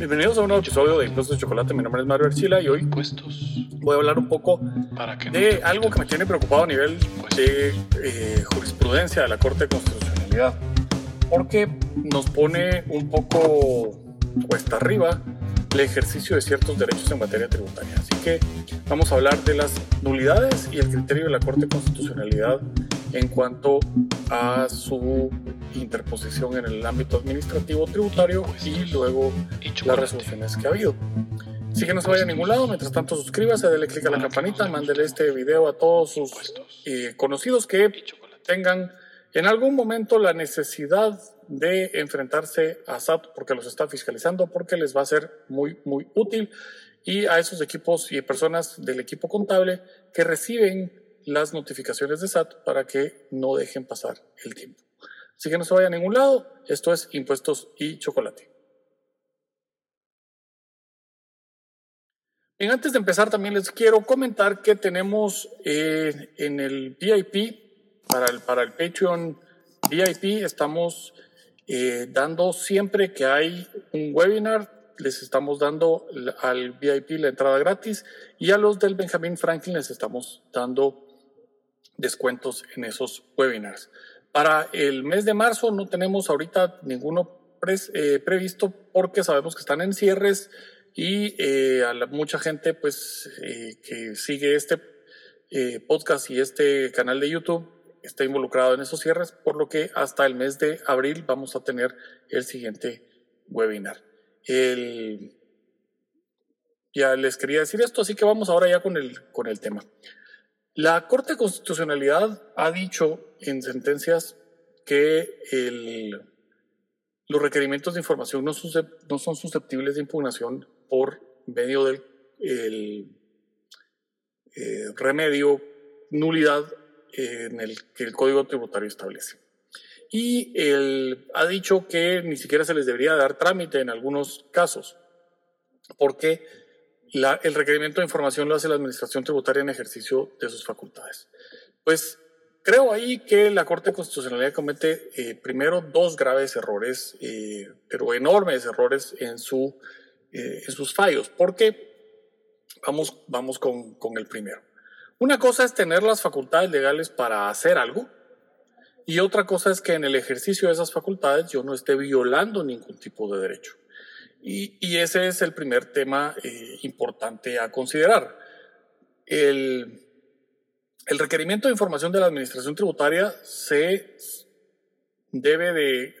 Bienvenidos a un nuevo episodio de Impuestos de Chocolate. Mi nombre es Mario Archila y hoy voy a hablar un poco de algo que me tiene preocupado a nivel de eh, jurisprudencia de la Corte de Constitucionalidad, porque nos pone un poco cuesta arriba el ejercicio de ciertos derechos en materia tributaria. Así que vamos a hablar de las nulidades y el criterio de la Corte de Constitucionalidad en cuanto a su interposición en el ámbito administrativo tributario y luego las resoluciones que ha habido. Así que no se vaya a ningún lado, mientras tanto suscríbase, dele clic a la campanita, mándele este video a todos sus eh, conocidos que tengan en algún momento la necesidad de enfrentarse a SAT porque los está fiscalizando, porque les va a ser muy, muy útil, y a esos equipos y personas del equipo contable que reciben las notificaciones de SAT para que no dejen pasar el tiempo. Así que no se vaya a ningún lado, esto es impuestos y chocolate. Bien, antes de empezar también les quiero comentar que tenemos eh, en el VIP, para el, para el Patreon VIP, estamos eh, dando siempre que hay un webinar, les estamos dando al VIP la entrada gratis y a los del Benjamin Franklin les estamos dando descuentos en esos webinars. Para el mes de marzo no tenemos ahorita ninguno eh, previsto porque sabemos que están en cierres y eh, mucha gente pues eh, que sigue este podcast y este canal de YouTube está involucrado en esos cierres, por lo que hasta el mes de abril vamos a tener el siguiente webinar. ya les quería decir esto, así que vamos ahora ya con el, con el tema. La Corte de Constitucionalidad ha dicho en sentencias que los requerimientos de información no, son susceptibles de impugnación por medio del eh, remedio nulidad en el que el Código Tributario establece. Y él ha dicho que ni siquiera se les debería dar trámite en algunos casos, porque el requerimiento de información lo hace la Administración Tributaria en ejercicio de sus facultades. Pues creo ahí que la Corte Constitucional comete eh, primero dos graves errores, eh, pero enormes errores en, su, eh, en sus fallos, porque vamos, vamos con, con el primero. Una cosa es tener las facultades legales para hacer algo, y otra cosa es que en el ejercicio de esas facultades yo no esté violando ningún tipo de derecho. Y, ese es el primer tema eh, importante a considerar. El, requerimiento de información de la Administración Tributaria se debe de,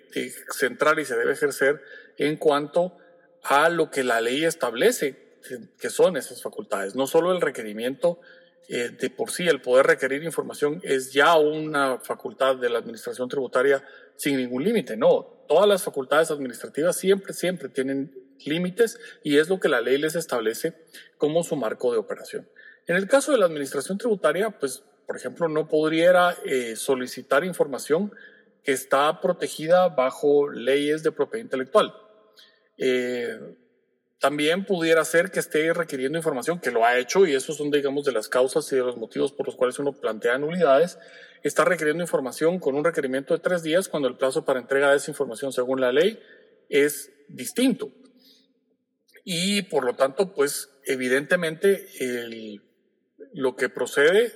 centrar y se debe ejercer en cuanto a lo que la ley establece que son esas facultades. No solo el requerimiento eh, de por sí, el poder requerir información es ya una facultad de la Administración Tributaria sin ningún límite. No, todas las facultades administrativas siempre, siempre tienen límites y es lo que la ley les establece como su marco de operación. En el caso de la administración tributaria, pues, por ejemplo, no podría eh, solicitar información que está protegida bajo leyes de propiedad intelectual. Eh, también pudiera ser que esté requiriendo información, que lo ha hecho, y esos son, digamos, de las causas y de los motivos por los cuales uno plantea nulidades, está requiriendo información con un requerimiento de tres días cuando el plazo para entrega de esa información según la ley es distinto. Y por lo tanto, pues evidentemente lo que procede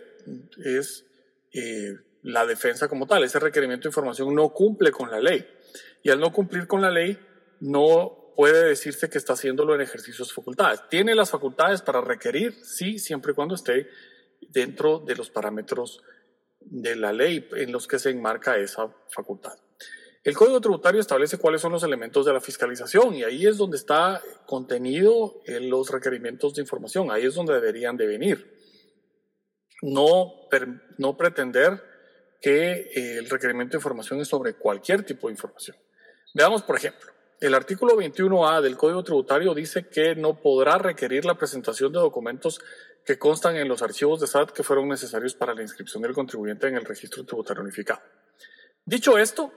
es eh, la defensa como tal. Ese requerimiento de información no cumple con la ley. Y al no cumplir con la ley, no puede decirse que está haciéndolo en ejercicio de sus facultades. Tiene las facultades para requerir, sí, siempre y cuando esté dentro de los parámetros de la ley en los que se enmarca esa facultad. El Código Tributario establece cuáles son los elementos de la fiscalización y ahí es donde está contenido en los requerimientos de información, ahí es donde deberían de venir. No, no pretender que el requerimiento de información es sobre cualquier tipo de información. Veamos, por ejemplo, el artículo 21A del Código Tributario dice que no podrá requerir la presentación de documentos que constan en los archivos de SAT que fueron necesarios para la inscripción del contribuyente en el registro tributario unificado. Dicho esto,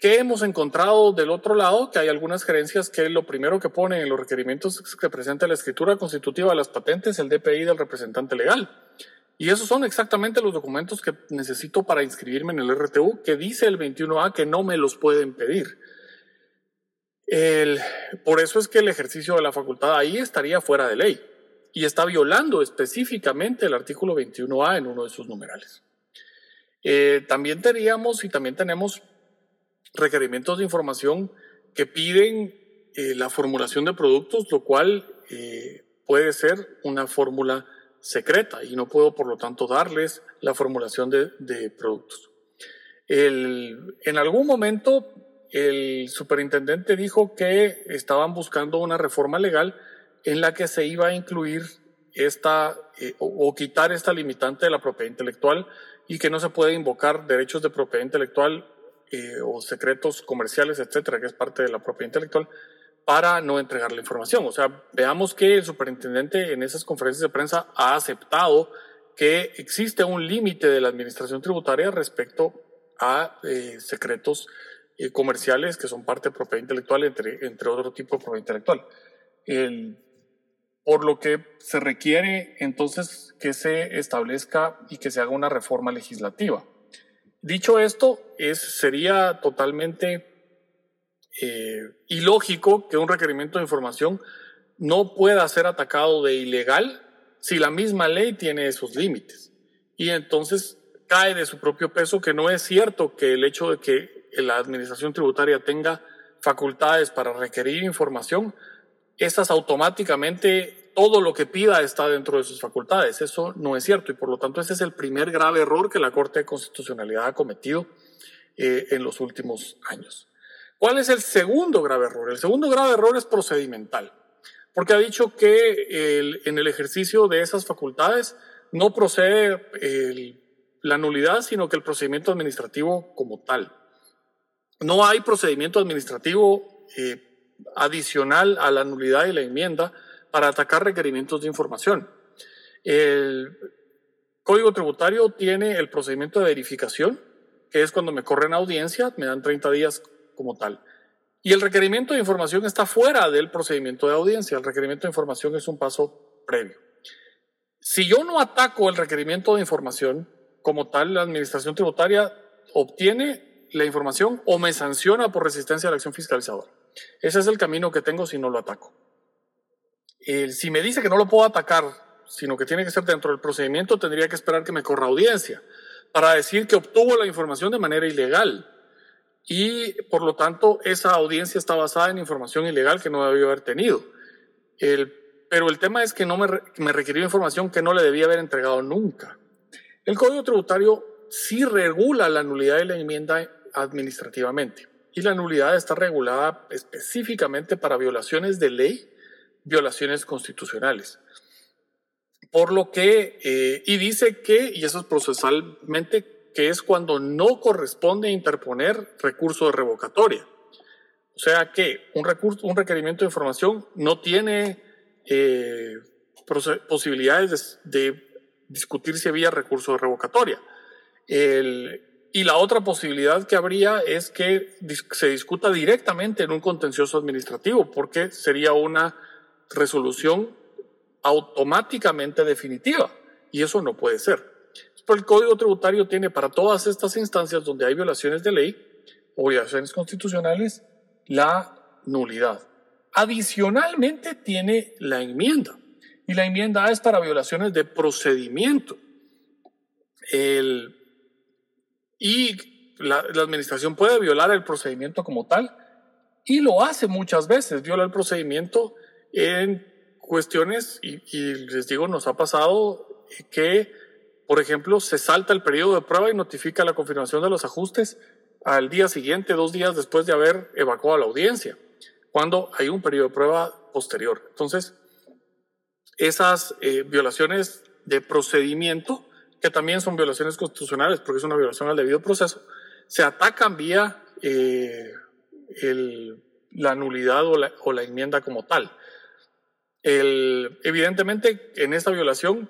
¿qué hemos encontrado del otro lado? Que hay algunas gerencias que lo primero que ponen en los requerimientos que presente la escritura constitutiva de las patentes, el DPI del representante legal. Y esos son exactamente los documentos que necesito para inscribirme en el RTU, que dice el 21A que no me los pueden pedir. Por eso es que el ejercicio de la facultad ahí estaría fuera de ley y está violando específicamente el artículo 21A en uno de sus numerales. Eh, también teníamos y también tenemos requerimientos de información que piden eh, la formulación de productos, lo cual eh, puede ser una fórmula secreta y no puedo por lo tanto darles la formulación de, de productos. En algún momento el superintendente dijo que estaban buscando una reforma legal en la que se iba a incluir esta eh, o, quitar esta limitante de la propiedad intelectual y que no se puede invocar derechos de propiedad intelectual eh, o secretos comerciales, etcétera, que es parte de la propiedad intelectual, para no entregar la información. O sea, veamos que el superintendente en esas conferencias de prensa ha aceptado que existe un límite de la administración tributaria respecto a eh, secretos eh, comerciales que son parte de propiedad intelectual, entre, entre otro tipo de propiedad intelectual. El, por lo que se requiere entonces que se establezca y que se haga una reforma legislativa. Dicho esto, es, sería totalmente eh, ilógico que un requerimiento de información no pueda ser atacado de ilegal si la misma ley tiene esos límites. Y entonces cae de su propio peso que no es cierto que el hecho de que la administración tributaria tenga facultades para requerir información, estas automáticamente todo lo que pida está dentro de sus facultades. Eso no es cierto y por lo tanto ese es el primer grave error que la Corte de Constitucionalidad ha cometido eh, en los últimos años. ¿Cuál es el segundo grave error? El segundo grave error es procedimental, porque ha dicho que en el ejercicio de esas facultades no procede la nulidad, sino que el procedimiento administrativo como tal. No hay procedimiento administrativo eh, adicional a la nulidad y la enmienda para atacar requerimientos de información. El Código Tributario tiene el procedimiento de verificación, que es cuando me corren audiencia, me dan 30 días como tal. Y el requerimiento de información está fuera del procedimiento de audiencia. El requerimiento de información es un paso previo. Si yo no ataco el requerimiento de información, como tal la administración tributaria obtiene la información o me sanciona por resistencia a la acción fiscalizadora. Ese es el camino que tengo si no lo ataco. si me dice que no lo puedo atacar, sino que tiene que ser dentro del procedimiento, tendría que esperar que me corra audiencia para decir que obtuvo la información de manera ilegal. Y por lo tanto, esa audiencia está basada en información ilegal que no debió haber tenido. pero el tema es que no me, me requirió información que no le debía haber entregado nunca. El Código Tributario sí regula la nulidad de la enmienda administrativamente y la nulidad está regulada específicamente para violaciones de ley, violaciones constitucionales. Por lo que, eh, y dice que, y eso es procesalmente, que es cuando no corresponde interponer recurso de revocatoria. O sea que un, recurso, un requerimiento de información no tiene eh, posibilidades de discutir si había recurso de revocatoria. Y la otra posibilidad que habría es que se discuta directamente en un contencioso administrativo, porque sería una resolución automáticamente definitiva, y eso no puede ser. Pero el Código Tributario tiene para todas estas instancias donde hay violaciones de ley o violaciones constitucionales la nulidad. Adicionalmente tiene la enmienda. Y la enmienda es para violaciones de procedimiento. El, y la, administración puede violar el procedimiento como tal y lo hace muchas veces, viola el procedimiento en cuestiones, y, y les digo, nos ha pasado que, por ejemplo, se salta el periodo de prueba y notifica la confirmación de los ajustes al día siguiente, dos días después de haber evacuado la audiencia, cuando hay un periodo de prueba posterior. Entonces, esas eh, violaciones de procedimiento, que también son violaciones constitucionales porque es una violación al debido proceso, se atacan vía eh, la nulidad o la, enmienda como tal. evidentemente, en esta violación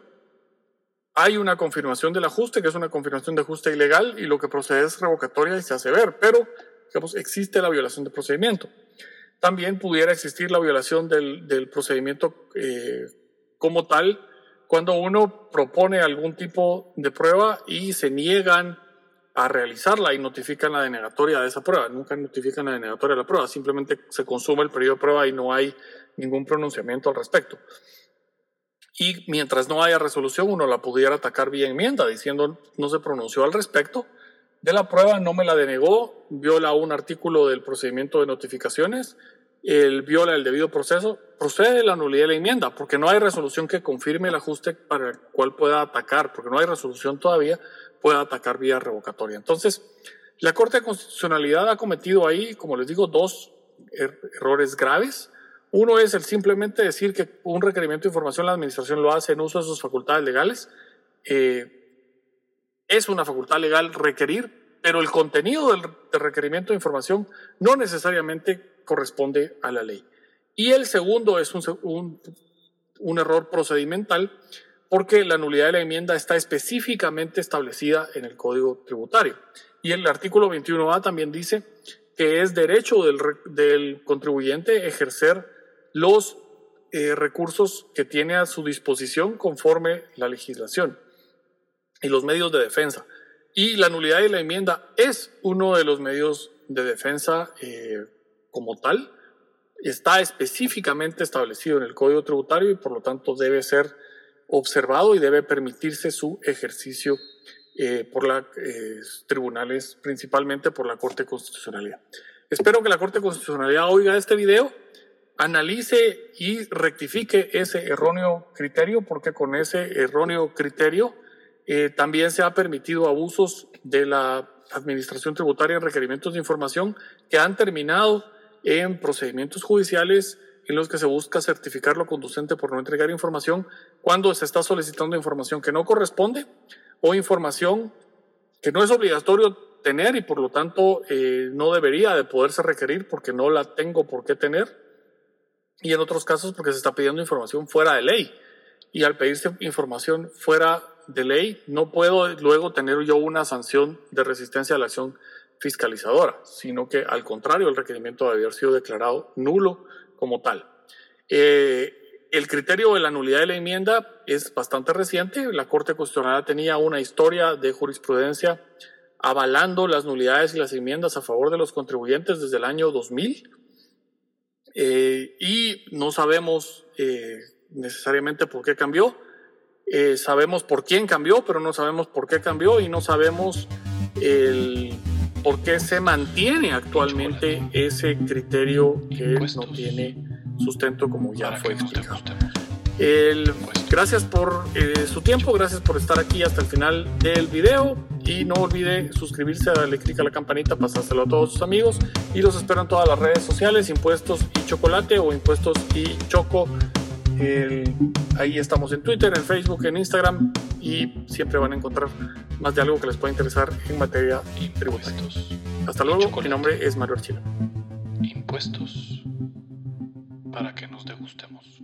hay una confirmación del ajuste, que es una confirmación de ajuste ilegal, y lo que procede es revocatoria y se hace ver, pero digamos, existe la violación de procedimiento. También pudiera existir la violación del, procedimiento eh, como tal cuando uno propone algún tipo de prueba y se niegan a realizarla y notifican la denegatoria de esa prueba. Nunca notifican la denegatoria de la prueba, simplemente se consume el periodo de prueba y no hay ningún pronunciamiento al respecto. Y mientras no haya resolución, uno la pudiera atacar vía enmienda, diciendo no se pronunció al respecto de la prueba, no me la denegó, viola un artículo del procedimiento de notificaciones, el viola el debido proceso, procede la nulidad de la enmienda, porque no hay resolución que confirme el ajuste para el cual pueda atacar, porque no hay resolución todavía, pueda atacar vía revocatoria. Entonces, la Corte de Constitucionalidad ha cometido ahí, como les digo, dos er-, errores graves. Uno es el simplemente decir que un requerimiento de información la administración lo hace en uso de sus facultades legales. Eh, es una facultad legal requerir, pero el contenido del, requerimiento de información no necesariamente corresponde a la ley. Y el segundo es un, un error procedimental porque la nulidad de la enmienda está específicamente establecida en el Código Tributario. Y el artículo 21A también dice que es derecho del, del contribuyente ejercer los eh, recursos que tiene a su disposición conforme la legislación y los medios de defensa. Y la nulidad de la enmienda es uno de los medios de defensa eh, como tal. Está específicamente establecido en el Código Tributario y por lo tanto debe ser observado y debe permitirse su ejercicio eh, por los tribunales, principalmente por la Corte de Constitucionalidad. Espero que la Corte de Constitucionalidad oiga este video analice y rectifique ese erróneo criterio, porque con ese erróneo criterio eh, también se ha permitido abusos de la Administración Tributaria en requerimientos de información que han terminado en procedimientos judiciales en los que se busca certificar lo conducente por no entregar información cuando se está solicitando información que no corresponde o información que no es obligatorio tener y por lo tanto eh, no debería de poderse requerir porque no la tengo por qué tener y en otros casos porque se está pidiendo información fuera de ley. Y al pedirse información fuera de ley, no puedo luego tener yo una sanción de resistencia a la acción fiscalizadora, sino que al contrario, el requerimiento debe haber sido declarado nulo como tal. Eh, el criterio de la nulidad de la enmienda es bastante reciente. La Corte Constitucional tenía una historia de jurisprudencia avalando las nulidades y las enmiendas a favor de los contribuyentes desde el año 2000 eh, y no sabemos eh, necesariamente por qué cambió. Sabemos por quién cambió, pero no sabemos por qué cambió y no sabemos el, por qué se mantiene actualmente ese criterio que no tiene sustento como ya fue explicado. El, gracias por su tiempo, gracias por estar aquí hasta el final del video y no olvide suscribirse, darle clic a la campanita, pasárselo a todos sus amigos y los espero en todas las redes sociales, impuestos y chocolate o impuestos y choco. ahí estamos en Twitter, en Facebook, en Instagram y siempre van a encontrar más de algo que les pueda interesar en materia tributaria. Hasta luego, mi nombre es Mario Archila. Impuestos para que nos degustemos.